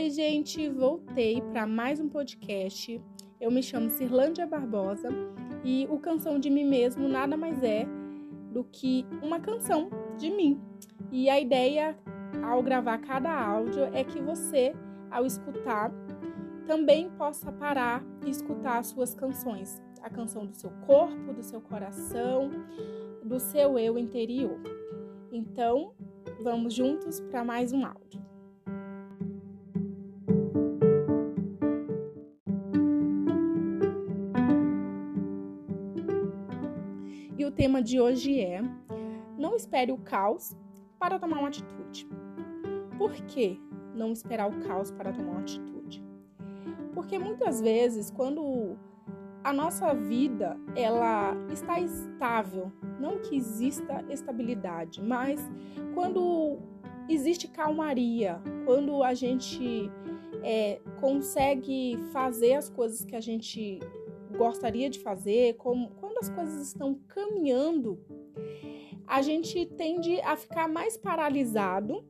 Oi, gente, voltei para mais um podcast. Eu me chamo Cirlândia Barbosa e o Canção de Mim Mesmo nada mais é do que uma canção de mim. E a ideia ao gravar cada áudio é que você, ao escutar, também possa parar e escutar as suas canções, a canção do seu corpo, do seu coração, do seu eu interior. Então, vamos juntos para mais um áudio. Tema de hoje é: Não espere o caos para tomar uma atitude. Por que não esperar o caos para tomar uma atitude? Porque muitas vezes, quando a nossa vida ela está estável, não que exista estabilidade, mas quando existe calmaria, quando a gente é, consegue fazer as coisas que a gente gostaria de fazer, como, quando as coisas estão caminhando, a gente tende a ficar mais paralisado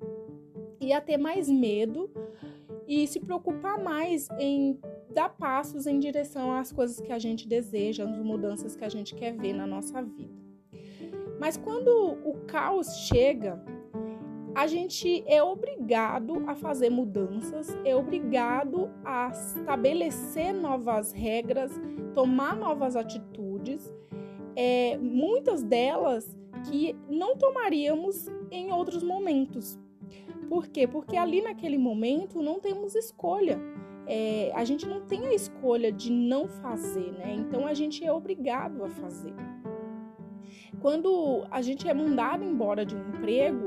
e a ter mais medo e se preocupar mais em dar passos em direção às coisas que a gente deseja, às mudanças que a gente quer ver na nossa vida. Mas quando o caos chega, a gente é obrigado a fazer mudanças, é obrigado a estabelecer novas regras, tomar novas atitudes, é, muitas delas que não tomaríamos em outros momentos. Por quê? Porque ali naquele momento não temos escolha. É, a gente não tem a escolha de não fazer, né? Então a gente é obrigado a fazer. Quando a gente é mandado embora de um emprego,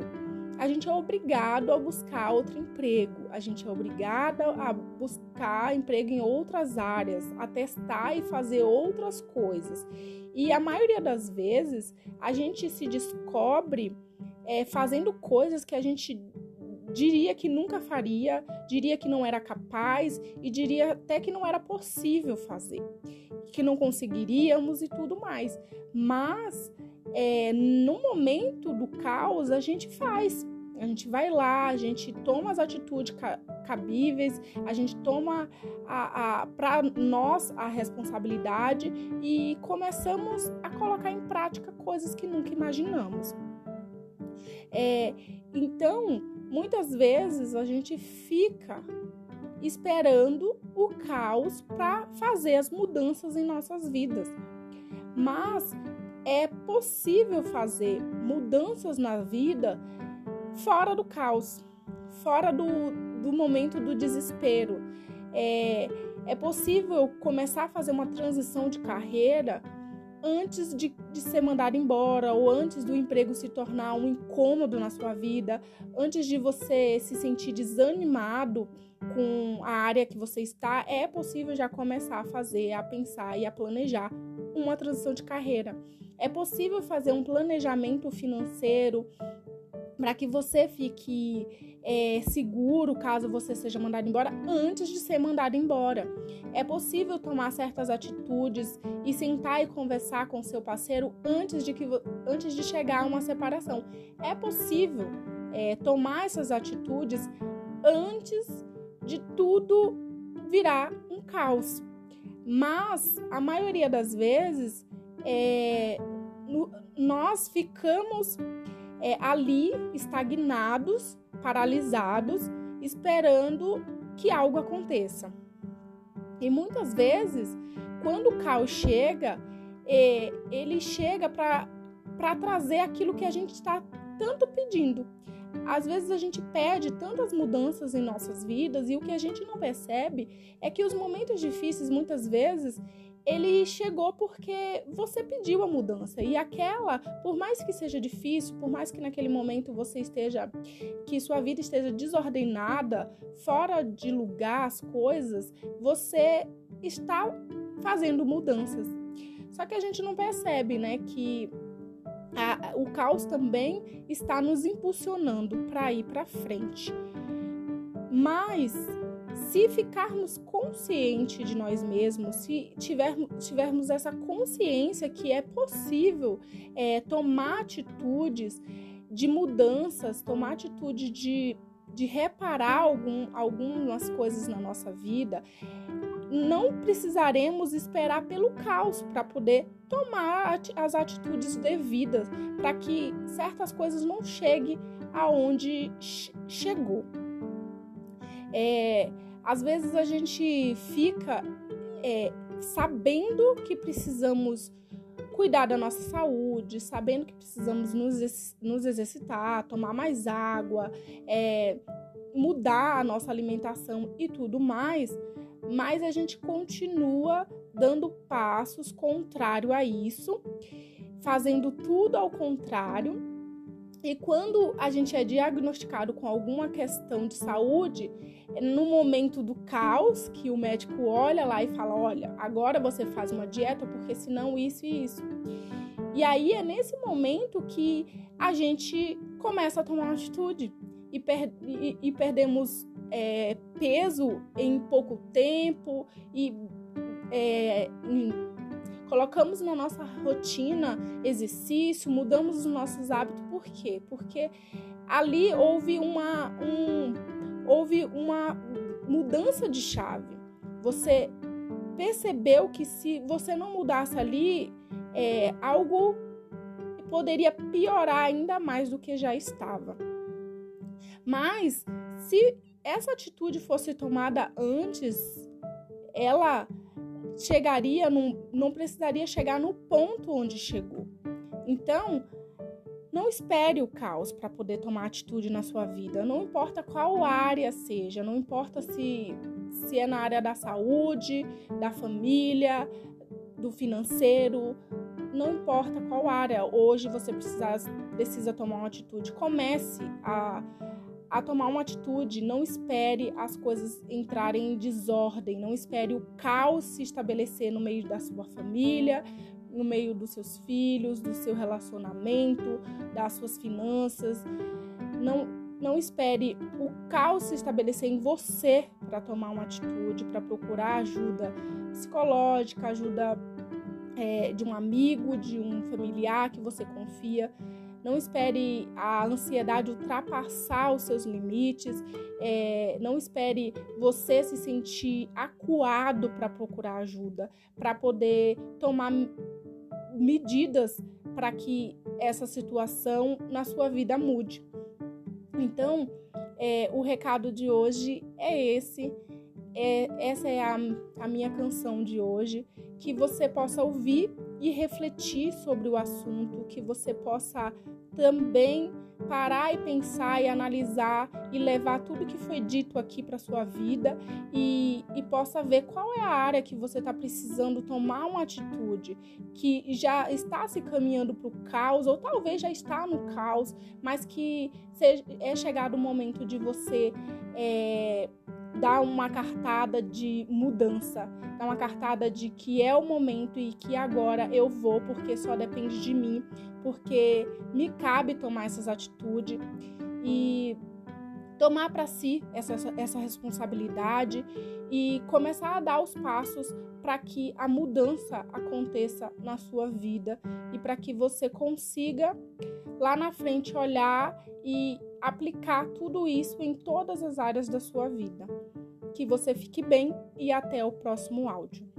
a gente é obrigado a buscar outro emprego, a gente é obrigado a buscar emprego em outras áreas, a testar e fazer outras coisas. E a maioria das vezes a gente se descobre é, fazendo coisas que a gente diria que nunca faria, diria que não era capaz e diria até que não era possível fazer, que não conseguiríamos e tudo mais. Mas é, no momento do caos a gente faz. A gente vai lá, a gente toma as atitudes cabíveis, a gente toma a, a para nós a responsabilidade e começamos a colocar em prática coisas que nunca imaginamos. É, então, muitas vezes a gente fica esperando o caos para fazer as mudanças em nossas vidas. Mas é possível fazer mudanças na vida fora do caos, fora do, do momento do desespero. É, é possível começar a fazer uma transição de carreira antes de, de, ser mandado embora ou antes do emprego se tornar um incômodo na sua vida, antes de você se sentir desanimado com a área que você está, é possível já começar a fazer, a pensar e a planejar uma transição de carreira. É possível fazer um planejamento financeiro para que você fique é, seguro caso você seja mandado embora antes de ser mandado embora. É possível tomar certas atitudes e sentar e conversar com seu parceiro antes de, que, antes de chegar a uma separação. É possível é, tomar essas atitudes antes de tudo virar um caos. Mas a maioria das vezes é, nós ficamos é, ali estagnados, paralisados, esperando que algo aconteça. E muitas vezes, quando o caos chega, é, ele chega para trazer aquilo que a gente está tanto pedindo. Às vezes a gente pede tantas mudanças em nossas vidas e o que a gente não percebe é que os momentos difíceis, muitas vezes, ele chegou porque você pediu a mudança. E aquela, por mais que seja difícil, por mais que naquele momento você esteja, que sua vida esteja desordenada, fora de lugar as coisas, você está fazendo mudanças. Só que a gente não percebe, né, que a, o caos também está nos impulsionando para ir para frente. Mas se ficarmos conscientes de nós mesmos, se tivermos, tivermos essa consciência que é possível é, tomar atitudes de mudanças, tomar atitude de de reparar algum, algumas coisas na nossa vida, não precisaremos esperar pelo caos para poder tomar as atitudes devidas para que certas coisas não cheguem aonde chegou. É, às vezes a gente fica é, sabendo que precisamos cuidar da nossa saúde, sabendo que precisamos nos, nos exercitar, tomar mais água, é, mudar a nossa alimentação e tudo mais, mas a gente continua dando passos contrário a isso, fazendo tudo ao contrário. E quando a gente é diagnosticado com alguma questão de saúde, no momento do caos, que o médico olha lá e fala: olha, agora você faz uma dieta, porque senão isso e isso. E aí é nesse momento que a gente começa a tomar atitude e, per e, e perdemos é, peso em pouco tempo e é, colocamos na nossa rotina exercício, mudamos os nossos hábitos. Por quê? Porque ali houve uma, um, houve uma mudança de chave. Você percebeu que se você não mudasse ali, é, algo poderia piorar ainda mais do que já estava. Mas se essa atitude fosse tomada antes, ela chegaria, num, não precisaria chegar no ponto onde chegou. Então, não espere o caos para poder tomar atitude na sua vida. Não importa qual área seja, não importa se, se é na área da saúde, da família, do financeiro, não importa qual área. Hoje você precisa, precisa tomar uma atitude. Comece a, a tomar uma atitude. Não espere as coisas entrarem em desordem. Não espere o caos se estabelecer no meio da sua família, no meio dos seus filhos, do seu relacionamento, das suas finanças. Não, não espere o caos se estabelecer em você para tomar uma atitude, para procurar ajuda psicológica, ajuda é, de um amigo, de um familiar que você confia. Não espere a ansiedade ultrapassar os seus limites. É, não espere você se sentir acuado para procurar ajuda, para poder tomar medidas para que essa situação na sua vida mude. Então, é, o recado de hoje é esse. É, essa é a, a minha canção de hoje. Que você possa ouvir e refletir sobre o assunto, que você possa também parar e pensar e analisar e levar tudo que foi dito aqui para sua vida e, e possa ver qual é a área que você está precisando tomar uma atitude que já está se caminhando para o caos ou talvez já está no caos, mas que seja, é chegado o momento de você é, dar uma cartada de mudança, dar uma cartada de que é o momento e que agora eu vou porque só depende de mim, porque me cabe tomar essas atitudes e tomar para si essa, essa responsabilidade e começar a dar os passos para que a mudança aconteça na sua vida e para que você consiga lá na frente olhar e aplicar tudo isso em todas as áreas da sua vida. Que você fique bem e até o próximo áudio.